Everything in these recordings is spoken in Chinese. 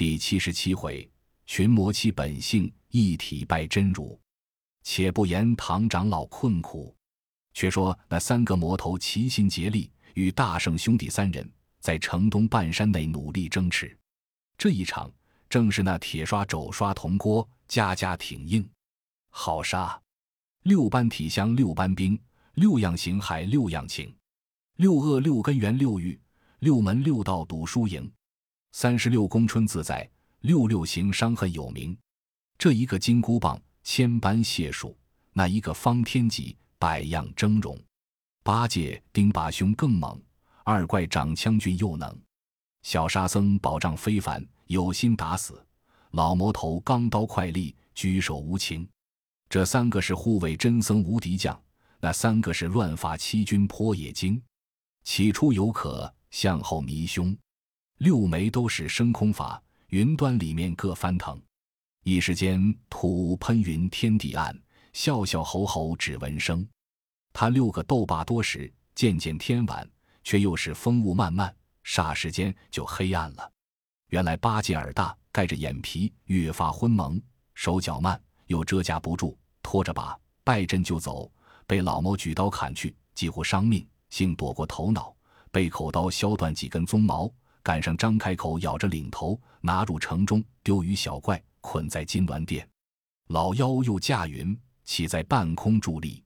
第七十七回，群魔其本性，一体拜真如。且不言唐长老困苦，却说那三个魔头齐心竭力，与大圣兄弟三人在城东半山内努力争持。这一场正是那铁刷、肘刷、铜锅，家家挺硬，好杀！六班体香，六班兵，六样形骸，六样情，六恶六根源六欲，六门六道赌输赢。三十六宫春自在，六六行伤痕有名。这一个金箍棒，千般解数；那一个方天戟，百样峥嵘。八戒钉耙兄更猛，二怪长枪俊又能。小沙僧宝杖非凡，有心打死。老魔头钢刀快利，举手无情。这三个是护卫真僧无敌将，那三个是乱发七军破野精。起初有可，向后迷凶。六枚都是升空法，云端里面各翻腾，一时间土喷云，天地暗，笑笑吼吼只闻声。他六个斗罢多时，渐渐天晚，却又是风雾漫漫，霎时间就黑暗了。原来八戒耳大，盖着眼皮，越发昏蒙，手脚慢，又遮架不住，拖着把败阵就走，被老猫举刀砍去，几乎伤命，幸躲过头脑，被口刀削断几根鬃毛。赶上张开口，咬着领头，拿入城中，丢于小怪，捆在金銮殿。老妖又驾云起在半空伫立。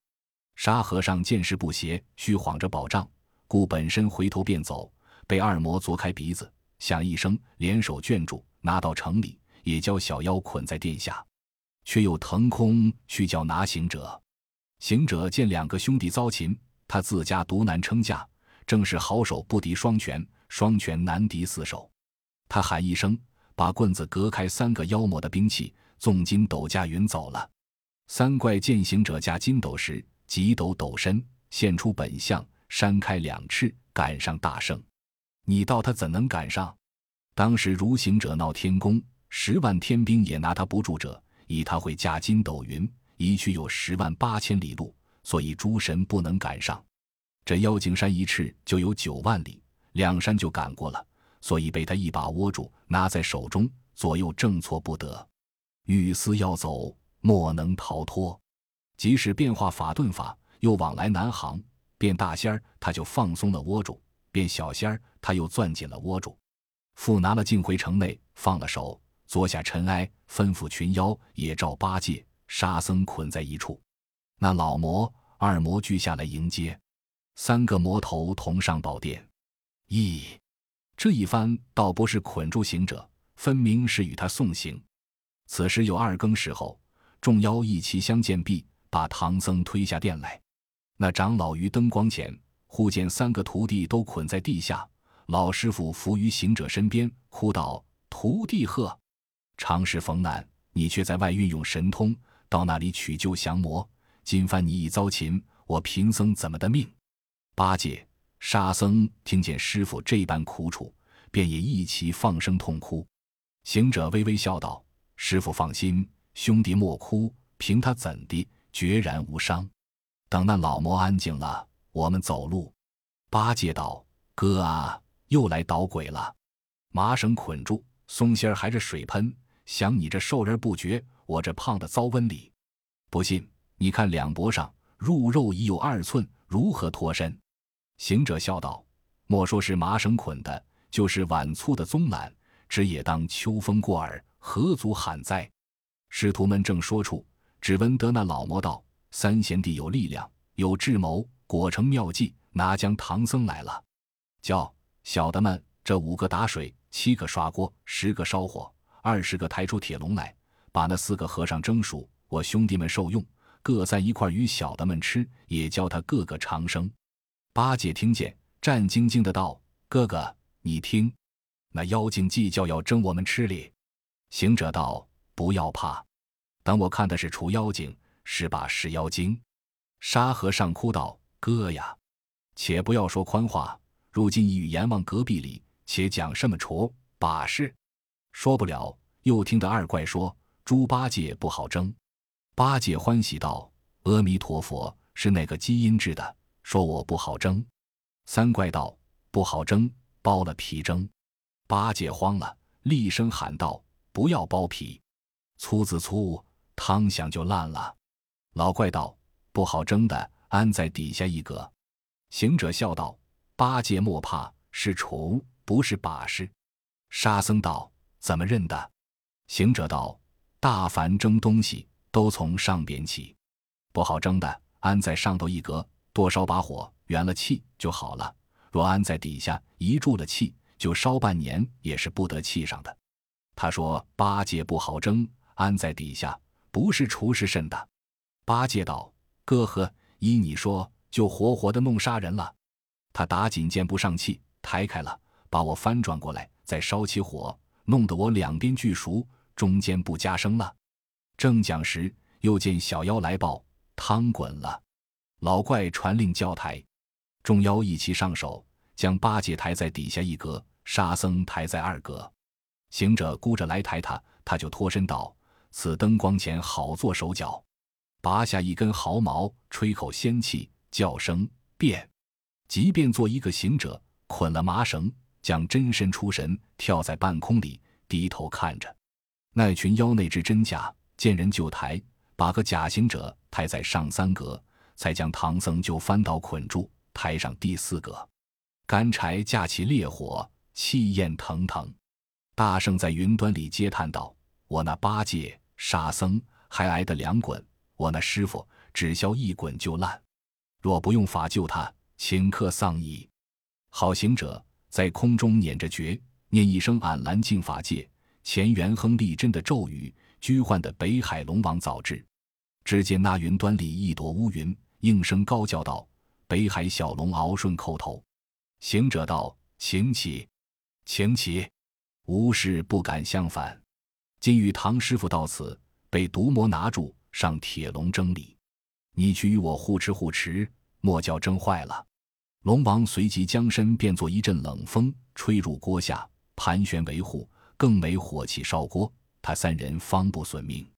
沙和尚见势不协，虚晃着宝杖，故本身回头便走，被二魔啄开鼻子，响一声，联手圈住，拿到城里，也教小妖捆在殿下，却又腾空去叫拿行者。行者见两个兄弟遭擒，他自家独难撑架，正是好手不敌双拳。双拳难敌四手，他喊一声，把棍子隔开三个妖魔的兵器，纵筋斗驾云走了。三怪见行者驾筋斗时，急抖抖身，现出本相，扇开两翅，赶上大圣。你道他怎能赶上？当时如行者闹天宫，十万天兵也拿他不住者，以他会驾筋斗云，一去有十万八千里路，所以诸神不能赶上。这妖精山一翅就有九万里。两山就赶过了，所以被他一把握住，拿在手中，左右正错不得。欲思要走，莫能逃脱。即使变化法遁法，又往来难行。变大仙儿，他就放松了握住；变小仙儿，他又攥紧了握住。复拿了镜回城内，放了手，坐下尘埃，吩咐群妖也照八戒、沙僧捆在一处。那老魔、二魔俱下来迎接，三个魔头同上宝殿。咦，这一番倒不是捆住行者，分明是与他送行。此时有二更时候，众妖一齐相见毕，把唐僧推下殿来。那长老于灯光前，忽见三个徒弟都捆在地下，老师傅伏于行者身边，哭道：“徒弟呵，常时逢难，你却在外运用神通，到那里取救降魔。今番你已遭擒，我贫僧怎么的命？”八戒。沙僧听见师傅这般苦楚，便也一齐放声痛哭。行者微微笑道：“师傅放心，兄弟莫哭，凭他怎的，决然无伤。等那老魔安静了，我们走路。”八戒道：“哥啊，又来捣鬼了！麻绳捆住，松心儿还是水喷，想你这瘦人不觉，我这胖的遭瘟里。不信，你看两脖上入肉已有二寸，如何脱身？”行者笑道：“莫说是麻绳捆的，就是碗粗的棕缆，只也当秋风过耳，何足罕哉？”师徒们正说处，只闻得那老魔道：“三贤弟有力量，有智谋，果成妙计，拿将唐僧来了。叫小的们，这五个打水，七个刷锅，十个烧火，二十个抬出铁笼来，把那四个和尚蒸熟，我兄弟们受用，各在一块与小的们吃，也教他个个长生。”八戒听见，战兢兢的道：“哥哥，你听，那妖精计较要争我们吃哩。”行者道：“不要怕，等我看的是除妖精，是把是妖精。”沙和尚哭道：“哥呀，且不要说宽话，如今已与阎王隔壁里，且讲什么除把式？说不了。”又听得二怪说：“猪八戒不好争。”八戒欢喜道：“阿弥陀佛，是那个基因制的。”说我不好蒸，三怪道不好蒸，剥了皮蒸。八戒慌了，厉声喊道：“不要剥皮，粗子粗，汤响就烂了。”老怪道：“不好蒸的，安在底下一格。”行者笑道：“八戒莫怕，是厨，不是把式。”沙僧道：“怎么认的？”行者道：“大凡蒸东西，都从上边起，不好蒸的，安在上头一格，多烧把火，圆了气就好了。若安在底下，一住了气，就烧半年也是不得气上的。”他说：“八戒不好蒸，安在底下，不是厨师甚的。”八戒道：“哥呵，依你说，就活活的弄杀人了。”他打紧见不上气，抬开了，把我翻转过来，再烧起火，弄得我两边俱熟，中间不加生了。正讲时，又见小妖来报，汤滚了。老怪传令叫抬，众妖一齐上手，将八戒抬在底下一格，沙僧抬在二格。行者箍着来抬他，他就脱身道：“此灯光前好做手脚。”拔下一根毫毛，吹口仙气，叫声变，即便做一个行者，捆了麻绳，将真身出神，跳在半空里，低头看着那群妖内之真假，见人就抬，把个假行者抬在上三格，才将唐僧就翻倒捆住，抬上第四个，干柴架起烈火，气焰腾腾。大圣在云端里嗟叹道：“我那八戒、沙僧还挨得两滚。”我那师傅只消一滚就烂，若不用法救他，顷刻丧矣。好行者在空中捻着诀，念一声“俺蓝净法界”，前元亨利贞的咒语，居唤的北海龙王早至。只见那云端里一朵乌云，应声高叫道：“北海小龙敖顺叩头。”行者道：“请起，请起。”无事不敢相反。今与唐师傅到此，被毒魔拿住。上铁笼蒸里，你去与我护持护持，莫叫蒸坏了。龙王随即将身变作一阵冷风，吹入锅下，盘旋维护，更没火气烧锅，他三人方不损命。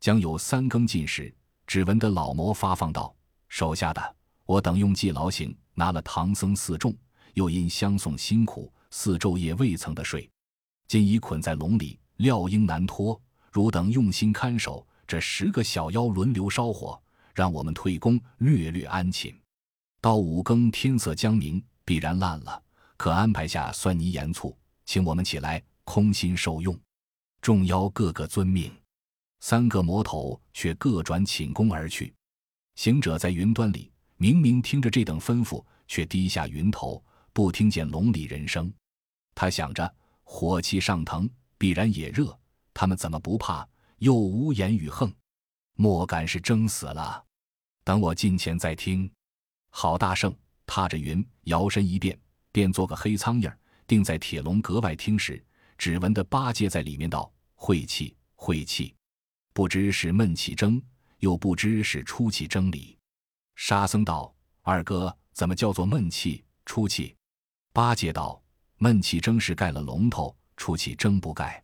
将有三更进时，只闻得老魔发放道：“手下的，我等用计劳行，拿了唐僧四众，又因相送辛苦，四昼夜未曾得睡，今已捆在笼里，料应难脱。汝等用心看守。”这十个小妖轮流烧火，让我们退宫，略略安寝。到五更天色将明，必然烂了。可安排下酸泥盐醋，请我们起来，空心受用。众妖个个遵命，三个魔头却各转寝宫而去。行者在云端里，明明听着这等吩咐，却低下云头，不听见笼里人声。他想着火气上腾，必然也热，他们怎么不怕？又无言与横，莫敢是蒸死了。等我近前再听。郝大圣踏着云，摇身一变，变做个黑苍蝇，定在铁笼格外听时，只闻得八戒在里面道：“晦气，晦气，不知是闷气蒸，又不知是出气蒸里。”沙僧道：“二哥，怎么叫做闷气出气？”八戒道：“闷气蒸是盖了龙头，出气蒸不盖。”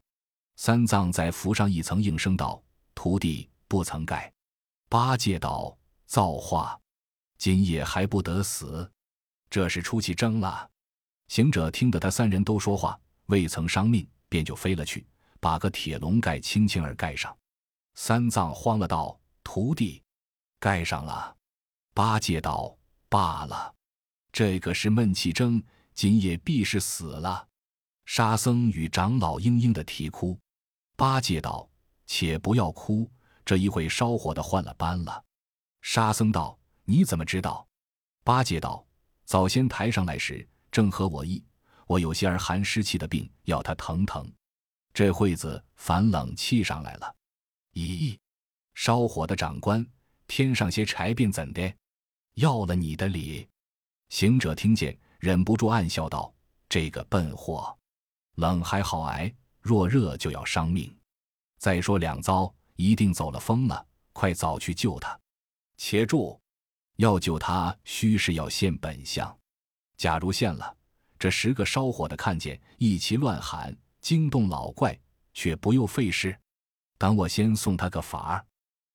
三藏在浮上一层，应声道：“徒弟不曾盖。”八戒道：“造化，今夜还不得死，这是出气蒸了。”行者听得他三人都说话，未曾伤命，便就飞了去，把个铁笼盖轻轻儿盖上。三藏慌了，道：“徒弟，盖上了。”八戒道：“罢了，这个是闷气蒸，今夜必是死了。”沙僧与长老嘤嘤的啼哭。八戒道：“且不要哭，这一会烧火的换了班了。”沙僧道：“你怎么知道？”八戒道：“早先抬上来时，正合我意。我有些儿寒湿气的病，要他疼疼。这会子反冷气上来了。咦，烧火的长官，添上些柴便怎的？要了你的礼。”行者听见，忍不住暗笑道：“这个笨货，冷还好挨。”若热就要伤命，再说两遭一定走了风了，快早去救他。且住，要救他，须是要现本相。假如现了，这十个烧火的看见，一齐乱喊，惊动老怪，却不用费事。等我先送他个法儿。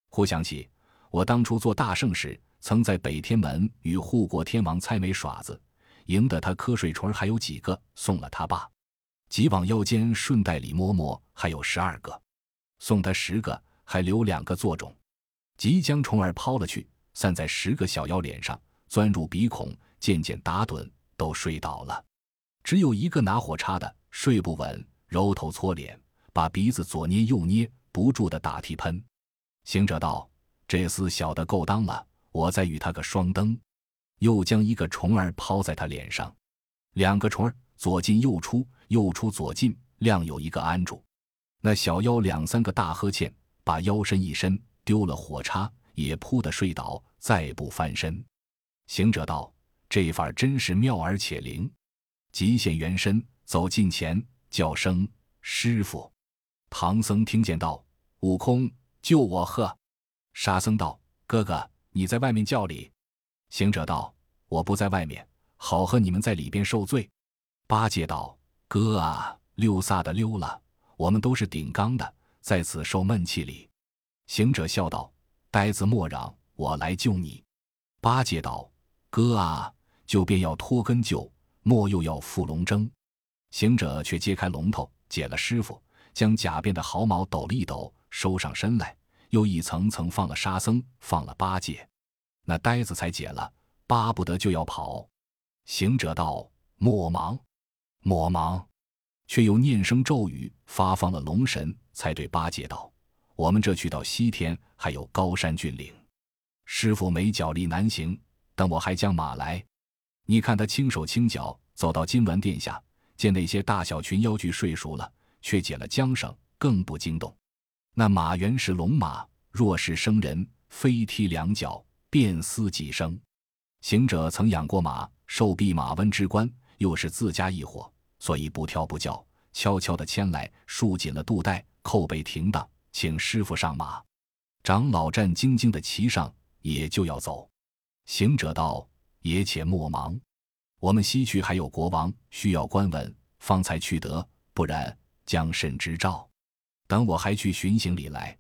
忽想起我当初做大圣时，曾在北天门与护国天王猜枚耍子，赢得他瞌睡锤还有几个，送了他罢。即往腰间顺带里摸摸，还有十二个，送他十个，还留两个做种。即将虫儿抛了去，散在十个小妖脸上，钻入鼻孔，渐渐打盹，都睡倒了。只有一个拿火叉的，睡不稳，揉头搓脸，把鼻子左捏右捏，不住的打嚏喷。行者道：“这厮小的够当了，我再与他个双灯。”又将一个虫儿抛在他脸上，两个虫儿左进右出，右出左进，亮有一个安住。那小妖两三个大呵欠，把腰身一伸，丢了火叉，也扑的睡倒，再不翻身。行者道：“这法真是妙而且灵。”即现原身，走近前，叫声师傅。唐僧听见道：“悟空，救我！”呵。沙僧道：“哥哥，你在外面叫里。”行者道：“我不在外面，好和你们在里边受罪。”八戒道：“哥啊，溜撒的溜了，我们都是顶缸的，在此受闷气里。”行者笑道：“呆子莫嚷，我来救你。”八戒道：“哥啊，就便要脱根救，莫又要缚龙争。”行者却揭开龙头，解了师傅，将假变的毫毛抖了一抖，收上身来，又一层层放了沙僧，放了八戒。那呆子才解了，巴不得就要跑。行者道：“莫忙，莫忙。”却又念声咒语，发放了龙神，才对八戒道：“我们这去到西天，还有高山峻岭，师傅没脚力难行。等我还将马来，你看他轻手轻脚走到金銮殿下，见那些大小群妖具睡熟了，却解了缰绳，更不惊动。那马原是龙马，若是生人，飞踢两脚。”便嘶几声，行者曾养过马，受弼马温之官，又是自家一伙，所以不跳不叫，悄悄的牵来，束紧了肚带，扣背停当，请师傅上马。长老战兢兢的骑上，也就要走。行者道：“也且莫忙，我们西去还有国王需要官文，方才去得，不然将甚之兆？等我还去巡行李来。”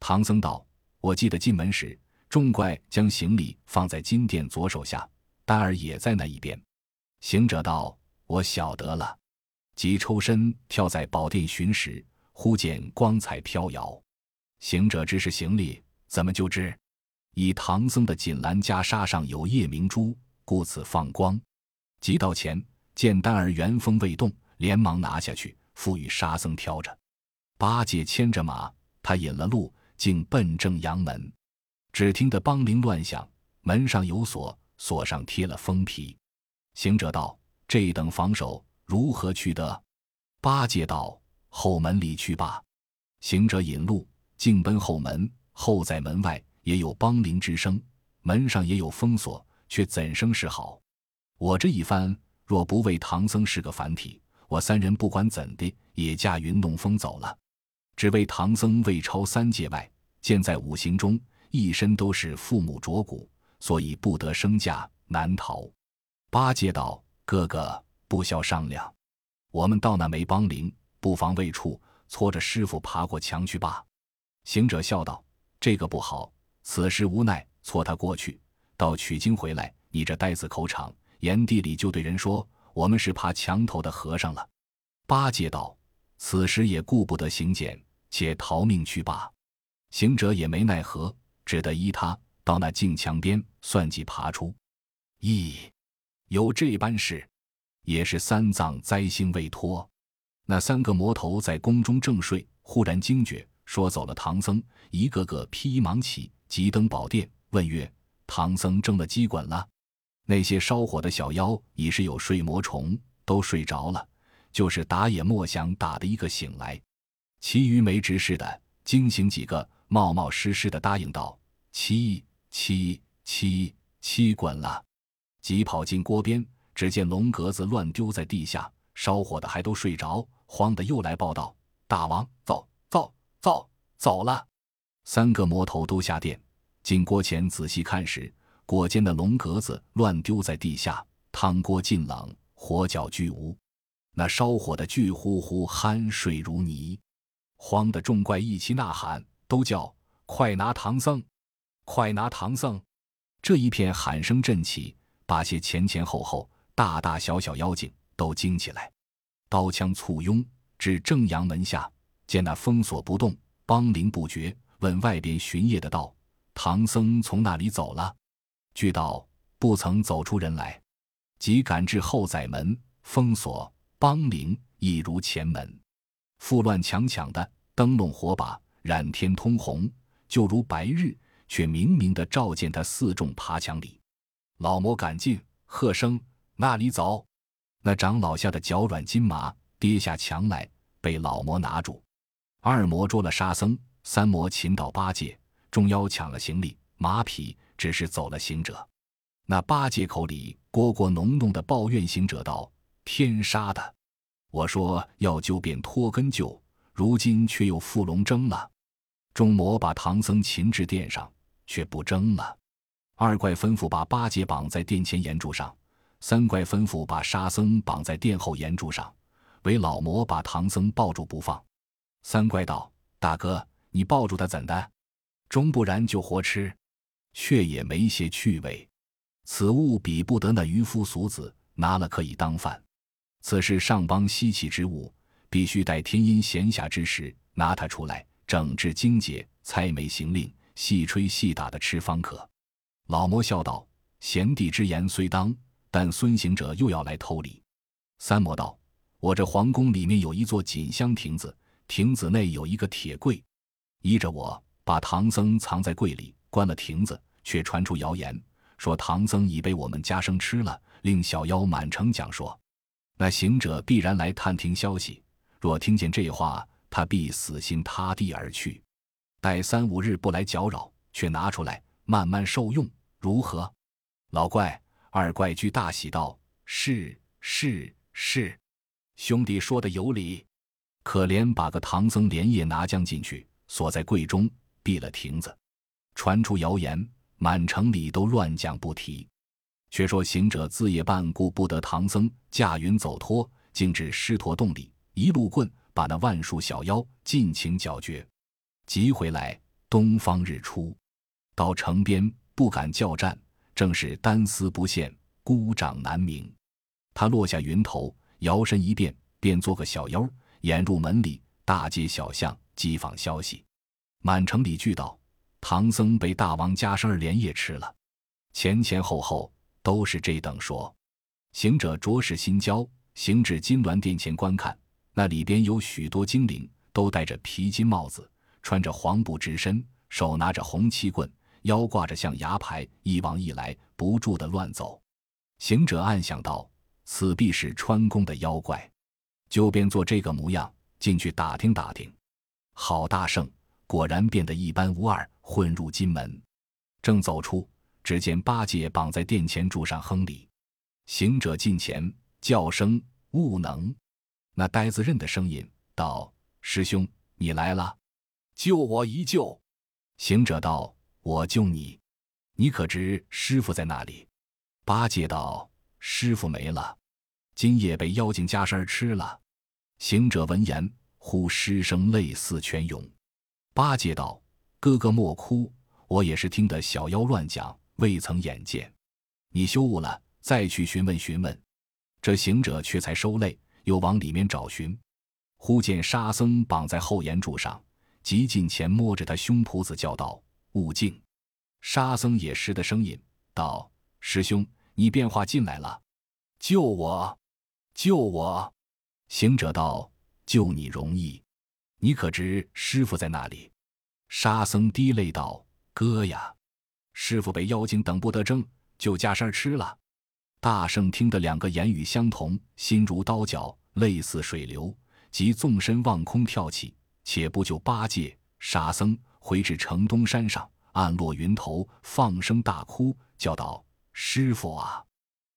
唐僧道：“我记得进门时。”众怪将行李放在金殿左手下，丹儿也在那一边。行者道：“我晓得了。”即抽身跳在宝殿寻时，忽见光彩飘摇。行者知是行李，怎么就知？以唐僧的锦兰袈裟上有夜明珠，故此放光。即到前见丹儿原封未动，连忙拿下去，赋予沙僧挑着。八戒牵着马，他引了路，竟奔正阳门。只听得梆铃乱响，门上有锁，锁上贴了封皮。行者道：“这等防守如何去得？”八戒道：“后门里去罢。”行者引路，径奔后门。后在门外也有梆铃之声，门上也有封锁，却怎生是好？我这一番若不为唐僧是个凡体，我三人不管怎的也驾云弄风走了。只为唐僧未超三界外，见在五行中。一身都是父母着骨，所以不得升驾，难逃。八戒道：“哥哥不消商量，我们到那没帮灵，不妨未处，搓着师傅爬过墙去罢。”行者笑道：“这个不好，此时无奈，搓他过去，到取经回来，你这呆子口场，炎地里就对人说我们是爬墙头的和尚了。”八戒道：“此时也顾不得行检，且逃命去罢。”行者也没奈何。只得依他到那镜墙边算计爬出，咦，有这般事，也是三藏灾星未脱。那三个魔头在宫中正睡，忽然惊觉，说走了唐僧，一个个披衣忙起，急登宝殿，问曰：“唐僧中了鸡滚了？”那些烧火的小妖已是有睡魔虫，都睡着了，就是打也莫想打的一个醒来。其余没执事的惊醒几个。冒冒失失的答应道：“七七七七滚了！”急跑进锅边，只见龙格子乱丢在地下，烧火的还都睡着，慌的又来报道：“大王，走走走走了！”三个魔头都下殿，进锅前仔细看时，果间的龙格子乱丢在地下，汤锅尽冷，火脚俱无，那烧火的巨呼呼酣睡如泥，慌的众怪一齐呐喊。都叫快拿唐僧，快拿唐僧！这一片喊声震起，把些前前后后、大大小小妖精都惊起来。刀枪簇拥，至正阳门下，见那封锁不动，梆铃不绝，问外边巡夜的道：“唐僧从那里走了？”据道：“不曾走出人来。”即赶至后宰门，封锁梆铃亦如前门，富乱强抢的灯笼火把，染天通红，就如白日，却明明的照见他四众爬墙里。老魔赶进，喝声：“那里走！”那长老吓得脚软筋麻，跌下墙来，被老魔拿住。二魔捉了沙僧，三魔擒倒八戒，众妖抢了行李马匹，只是走了行者。那八戒口里聒聒浓浓的抱怨行者道：“天杀的！我说要救便脱根救，如今却又负龙争了。”众魔把唐僧擒至殿上，却不争了。二怪吩咐把八戒绑在殿前岩柱上。三怪吩咐把沙僧绑在殿后岩柱上，唯老魔把唐僧抱住不放。三怪道：“大哥，你抱住他怎的？终不然就活吃，却也没些趣味。此物比不得那渔夫俗子，拿了可以当饭。此是上邦稀奇之物，必须待天阴闲暇之时拿它出来，整治精简，猜枚行令，细吹细打的吃方可。”老魔笑道：“贤弟之言虽当。”但孙行者又要来偷礼。三魔道：“我这皇宫里面有一座锦香亭子，亭子内有一个铁柜，依着我把唐僧藏在柜里，关了亭子，却传出谣言，说唐僧已被我们家生吃了，令小妖满城讲说。那行者必然来探听消息，若听见这话，他必死心塌地而去。待三五日不来搅扰，却拿出来慢慢受用，如何？老怪。”二怪居大喜道：“是是是，兄弟说的有理。可怜把个唐僧连夜拿将进去，锁在柜中，闭了亭子。传出谣言，满城里都乱讲不提。却说行者自夜半顾不得唐僧驾云走脱，径至狮驼洞里，一路棍把那万数小妖尽情搅决。急回来，东方日出，到城边不敢叫战。”正是单丝不线，孤掌难鸣。他落下云头，摇身一变，变做个小妖，掩入门里，大街小巷讥访消息。满城里俱道：唐僧被大王家生儿连夜吃了。前前后后都是这等说。行者着实心焦，行至金銮殿前观看，那里边有许多精灵，都戴着皮金帽子，穿着黄布直身，手拿着红旗棍。腰挂着象牙牌，一往一来不住的乱走。行者暗想道：“此必是穿宫的妖怪。”就便做这个模样进去打听打听。好大圣，果然变得一般无二，混入金门。正走出，只见八戒绑在殿前柱上哼礼。行者近前叫声：“悟能！”那呆子认的声音，道：“师兄，你来了，救我一救。”行者道。我救你，你可知师傅在那里？八戒道：“师傅没了，今夜被妖精家生吃了。”行者闻言，呼失声泪似泉涌。八戒道：“哥哥莫哭，我也是听得小妖乱讲，未曾眼见。你休悟了，再去询问询问。”这行者却才收泪，又往里面找寻。忽见沙僧绑在后檐柱上，急近前摸着他胸脯子叫道。悟净，沙僧也识得声音，道：“师兄，你变化进来了，救我，救我！”行者道：“救你容易，你可知师傅在那里？”沙僧滴泪道：“哥呀，师傅被妖精等不得争，就加山吃了。”大圣听得两个言语相同，心如刀绞，泪似水流，即纵身望空跳起，且不救八戒、沙僧。回至城东山上，暗落云头，放声大哭，叫道：“师傅啊，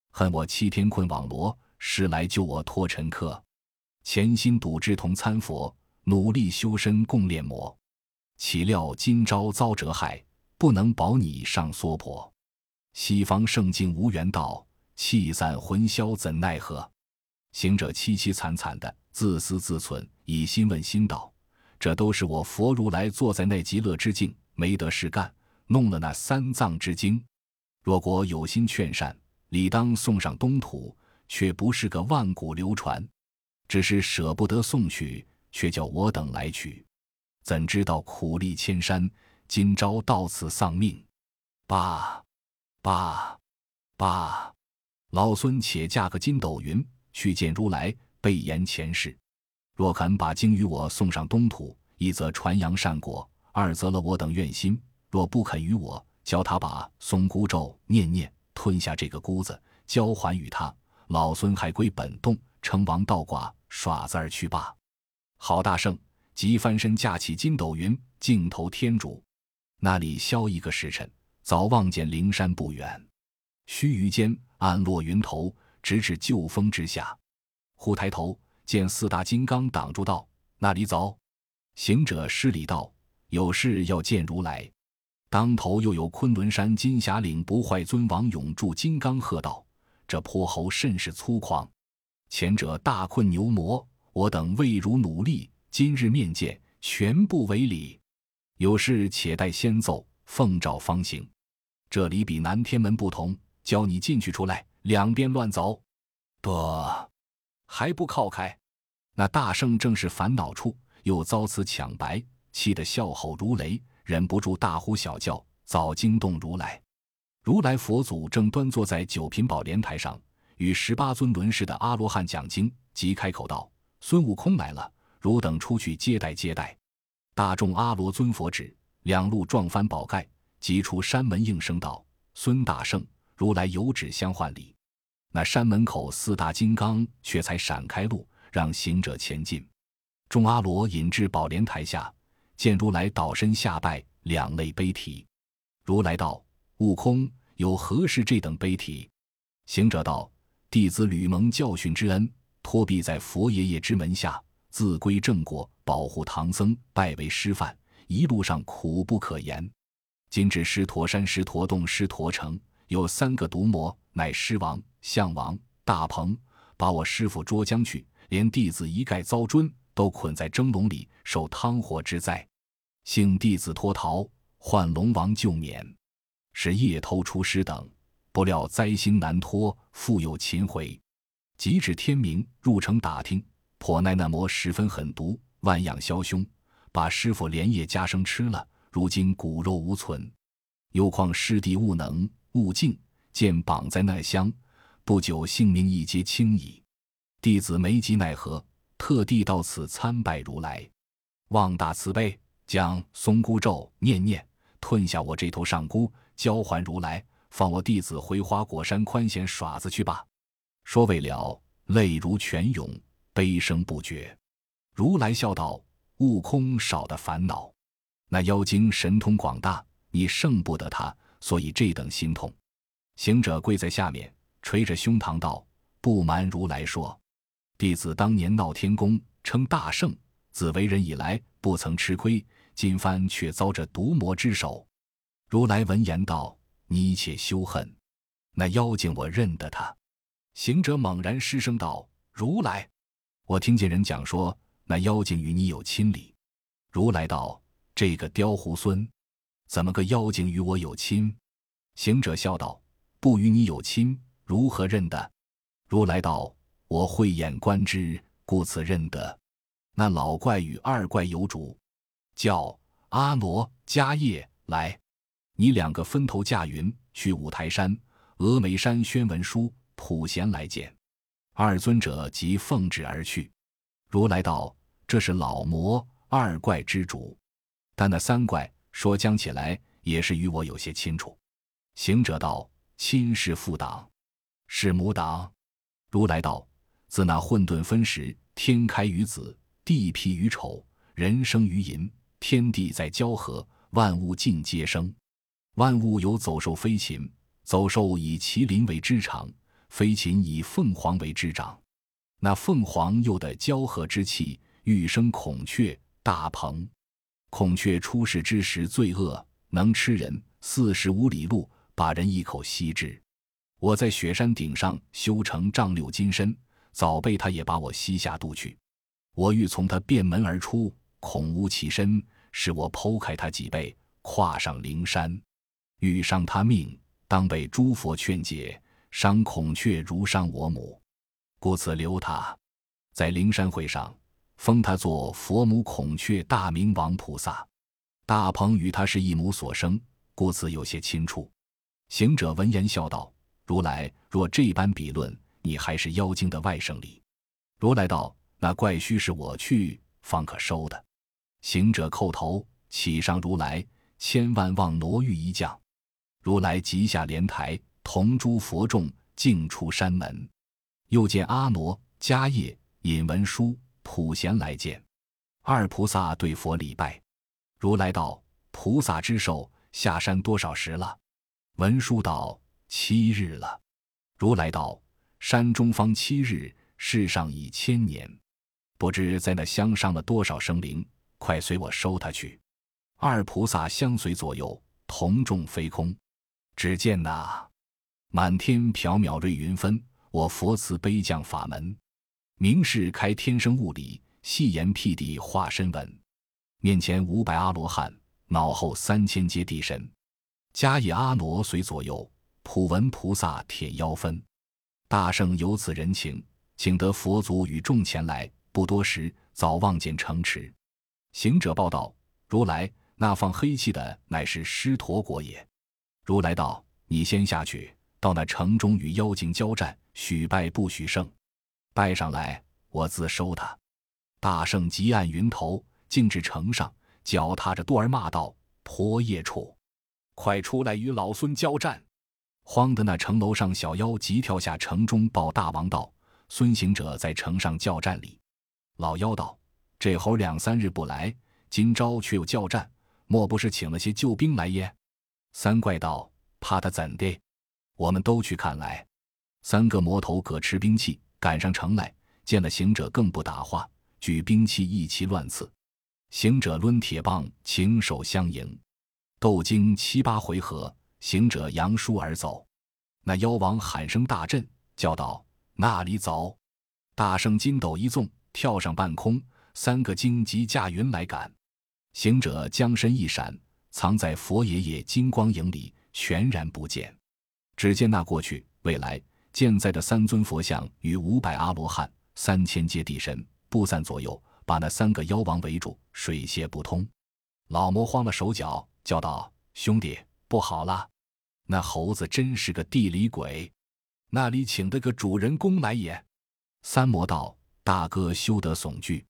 恨我欺天困网罗，师来救我脱尘客。潜心笃志同参佛，努力修身共炼魔。岂料今朝遭折害，不能保你上娑婆。西方圣境无缘道，气散魂消怎奈何？”行者凄凄惨惨的自私自存，以心问心道。这都是我佛如来坐在那极乐之境，没得事干，弄了那三藏之经。若果有心劝善，理当送上东土，却不是个万古流传。只是舍不得送去，却叫我等来取。怎知道苦力千山，今朝到此丧命。罢，罢，罢！老孙且驾个筋斗云去见如来，备言前世。若肯把经与我送上东土，一则传扬善果，二则了我等愿心。若不肯与我，教他把松箍咒念念，吞下这个箍子，交还与他。老孙还归本洞，称王道寡，耍子儿去罢。郝大圣即翻身架起筋斗云，径投天竺。那里消一个时辰，早望见灵山不远。须臾间，暗落云头，直至旧峰之下。忽抬头见四大金刚挡住道：“那里走？”行者施礼道：“有事要见如来。”当头又有昆仑山金霞岭不坏尊王永驻金刚喝道：“这泼猴甚是粗狂！前者大困牛魔，我等未如努力，今日面见，全不为礼。有事且待先奏，奉诏方行。这里比南天门不同，教你进去出来，两边乱走。不，还不靠开！”那大圣正是烦恼处，又遭此抢白，气得笑吼如雷。忍不住大呼小叫，早惊动如来。如来佛祖正端坐在九品宝莲台上，与十八尊轮氏的阿罗汉讲经，即开口道：“孙悟空来了，汝等出去接待接待。”大众阿罗尊佛旨，两路撞翻宝盖，急出山门应声道：“孙大圣，如来有旨相换礼。”那山门口四大金刚却才闪开路，让行者前进。众阿罗引至宝莲台下。见如来倒身下拜，两泪悲啼。如来道：“悟空，有何事这等悲啼？”行者道：“弟子吕蒙教训之恩，托庇在佛爷爷之门下，自归正果，保护唐僧，拜为师范。一路上苦不可言。今至狮驼山、狮驼洞、狮驼城，有三个毒魔，乃狮王、象王、大鹏，把我师傅捉将去，连弟子一概遭尊。”都捆在蒸笼里，受汤火之灾。幸弟子脱逃，唤龙王救免，是夜偷出师等。不料灾星难脱，复有擒回。及至天明，入城打听，颇奈那魔十分狠毒，万样枭凶，把师傅连夜加生吃了。如今骨肉无存，又况师弟悟能、悟净见绑在那厢，不久性命亦皆轻矣。弟子没及奈何。特地到此参拜如来，望大慈悲，将松箍咒念念，吞下我这头上箍，交还如来，放我弟子回花果山宽闲耍子去吧。说未了，泪如泉涌，悲声不绝。如来笑道：“悟空少的烦恼，那妖精神通广大，你胜不得他，所以这等心痛。”行者跪在下面，捶着胸膛道：“不瞒如来说。”弟子当年闹天宫，称大圣，自为人以来不曾吃亏，今番却遭这毒魔之手。如来闻言道：“你且休恨，那妖精我认得他。”行者猛然失声道：“如来，我听见人讲说，那妖精与你有亲理。”如来道：“这个刁猢狲，怎么个妖精与我有亲？”行者笑道：“不与你有亲，如何认得？”如来道。我慧眼观之，故此认得。那老怪与二怪有主，叫阿罗迦叶来。你两个分头驾云去五台山、峨眉山宣文书，普贤来见。二尊者即奉旨而去。如来道：“这是老魔二怪之主，但那三怪说将起来也是与我有些亲处。”行者道：“亲是父党，是母党。”如来道。自那混沌分时，天开于子，地辟于丑，人生于寅，天地在交合，万物尽皆生。万物有走兽飞禽，走兽以麒麟为之长，飞禽以凤凰为之长。那凤凰又得交合之气，欲生孔雀、大鹏。孔雀出世之时最恶，能吃人，四十五里路把人一口吸之。我在雪山顶上修成丈六金身。早被他也把我吸下肚去，我欲从他便门而出，恐无其身，使我剖开他脊背，跨上灵山，欲伤他命，当被诸佛劝解。伤孔雀如伤我母，故此留他。在灵山会上封他做佛母孔雀大明王菩萨。大鹏与他是一母所生，故此有些亲处。行者闻言笑道：“如来若这般比论，你还是妖精的外甥哩。”如来道：“那怪须是我去方可收的。”行者叩头，启上如来，千万望挪玉一降。如来即下莲台，同诸佛众径出山门。又见阿傩、迦叶、引文殊、普贤来见，二菩萨对佛礼拜。如来道：“菩萨之寿下山多少时了？”文殊道：“七日了。”如来道：“山中方七日，世上已千年，不知在那乡伤了多少生灵。快随我收他去。”二菩萨相随左右，同众飞空。只见那满天缥缈瑞云分，我佛慈悲降法门，明示开天生物理，细言辟地化身文。面前五百阿罗汉，脑后三千揭谛神，迦叶阿傩随左右，普文菩萨铁腰分。大圣有此人情，请得佛祖与众前来。不多时，早望见城池。行者报道：“如来，那放黑气的乃是狮驼国也。”如来道：“你先下去，到那城中与妖精交战，许败不许胜。败上来，我自收他。”大圣急按云头。径至城上，脚踏着肚儿骂道：“婆夜处，快出来与老孙交战！”慌得那城楼上小妖急跳下城中，报大王道：“孙行者在城上叫战哩。”老妖道：“这猴两三日不来，今朝却又叫战，莫不是请了些救兵来耶？”三怪道：“怕他怎的？我们都去看来。”三个魔头各持兵器赶上城来，见了行者更不答话，举兵器一齐乱刺。行者抡铁棒，擎手相迎，斗经七八回合，行者扬书而走。那妖王喊声大震，叫道：“那里走！”大圣筋斗一纵，跳上半空，三个荆棘驾云来赶。行者将身一闪，藏在佛爷爷金光影里，全然不见。只见那过去、未来健在的三尊佛像与五百阿罗汉、三千揭谛神布散左右。把那三个妖王围住，水泄不通。老魔慌了手脚，叫道：“兄弟，不好了！那猴子真是个地里鬼，那里请的个主人公来也。”三魔道：“大哥休得悚惧，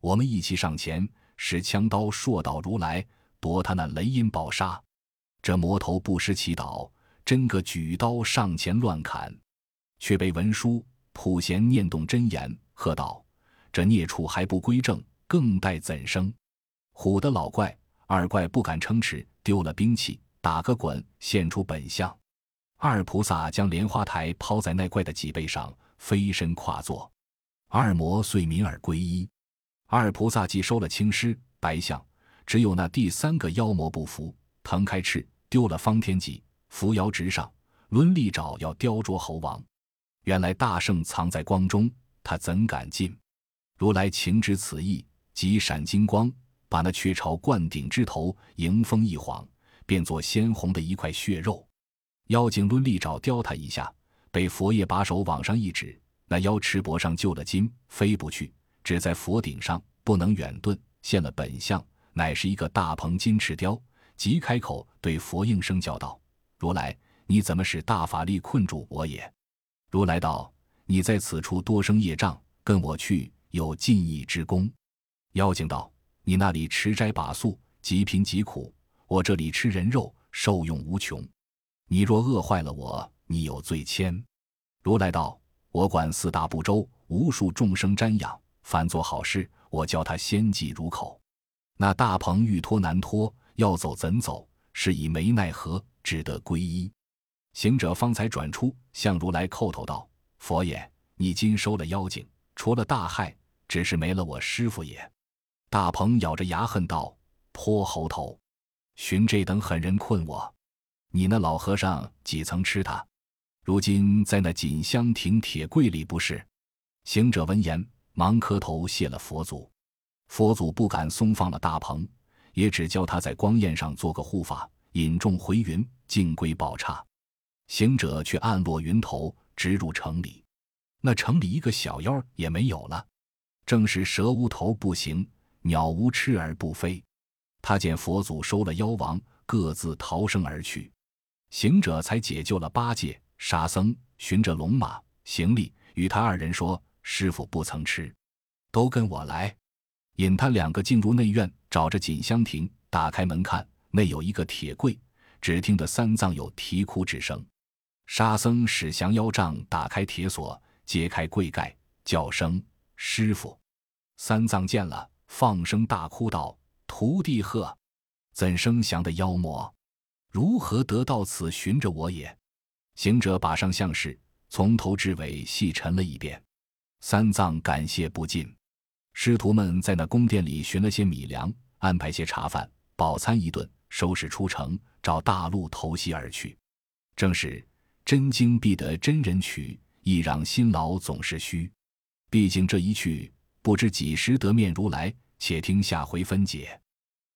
我们一起上前，使枪刀硕倒如来，夺他那雷音宝沙。”这魔头不失祈祷，真个举刀上前乱砍，却被文殊、普贤念动真言，喝道。这孽畜还不归正，更待怎生？唬得老怪、二怪不敢撑持，丢了兵器，打个滚，现出本相。二菩萨将莲花台抛在那怪的脊背上，飞身跨坐。二魔遂泯而归依。二菩萨既收了青狮、白象，只有那第三个妖魔不服，腾开翅，丢了方天戟，扶摇直上，抡利爪要雕琢猴王。原来大圣藏在光中，他怎敢进？如来情知此意，即闪金光，把那雀巢灌顶之头迎风一晃，变作鲜红的一块血肉。妖精抡利爪叼他一下，被佛爷把手往上一指，那妖翅脖上就了筋，飞不去，只在佛顶上，不能远遁，现了本相，乃是一个大鹏金翅雕。即开口对佛应声叫道：“如来，你怎么使大法力困住我也？”如来道：“你在此处多生业障，跟我去。”有尽义之功，妖精道：“你那里吃斋把素，极贫极苦；我这里吃人肉，受用无穷。你若饿坏了我，你有罪愆。”如来道：“我管四大部洲，无数众生瞻仰，凡做好事，我教他先记如口。那大鹏欲脱难脱，要走怎走？是以没奈何，只得皈依。”行者方才转出，向如来叩头道：“佛爷，你今收了妖精，除了大害。”只是没了我师傅也。大鹏咬着牙恨道：“泼猴头，寻这等狠人困我！你那老和尚几曾吃他？如今在那锦香亭铁柜里不是？”行者闻言，忙磕头谢了佛祖。佛祖不敢松放了大鹏，也只教他在光焰上做个护法，引众回云，尽归宝刹。行者却暗落云头，直入城里。那城里一个小妖也没有了。正是蛇无头不行，鸟无翅而不飞。他见佛祖收了妖王，各自逃生而去。行者才解救了八戒、沙僧，寻着龙马行李，与他二人说：“师傅不曾吃，都跟我来。”引他两个进入内院，找着锦香亭，打开门看，内有一个铁柜，只听得三藏有啼哭之声。沙僧使降妖杖打开铁锁，揭开柜盖，叫声：“师傅！”三藏见了，放声大哭道：“徒弟呵！怎生降的妖魔？如何得到此寻着我也？”行者把上相事从头至尾细陈了一遍，三藏感谢不尽。师徒们在那宫殿里寻了些米粮，安排些茶饭，饱餐一顿，收拾出城，找大路投西而去。正是。真经必得真人取，一攘辛劳总是虚。毕竟这一去，不知几时得面如来。且听下回分解。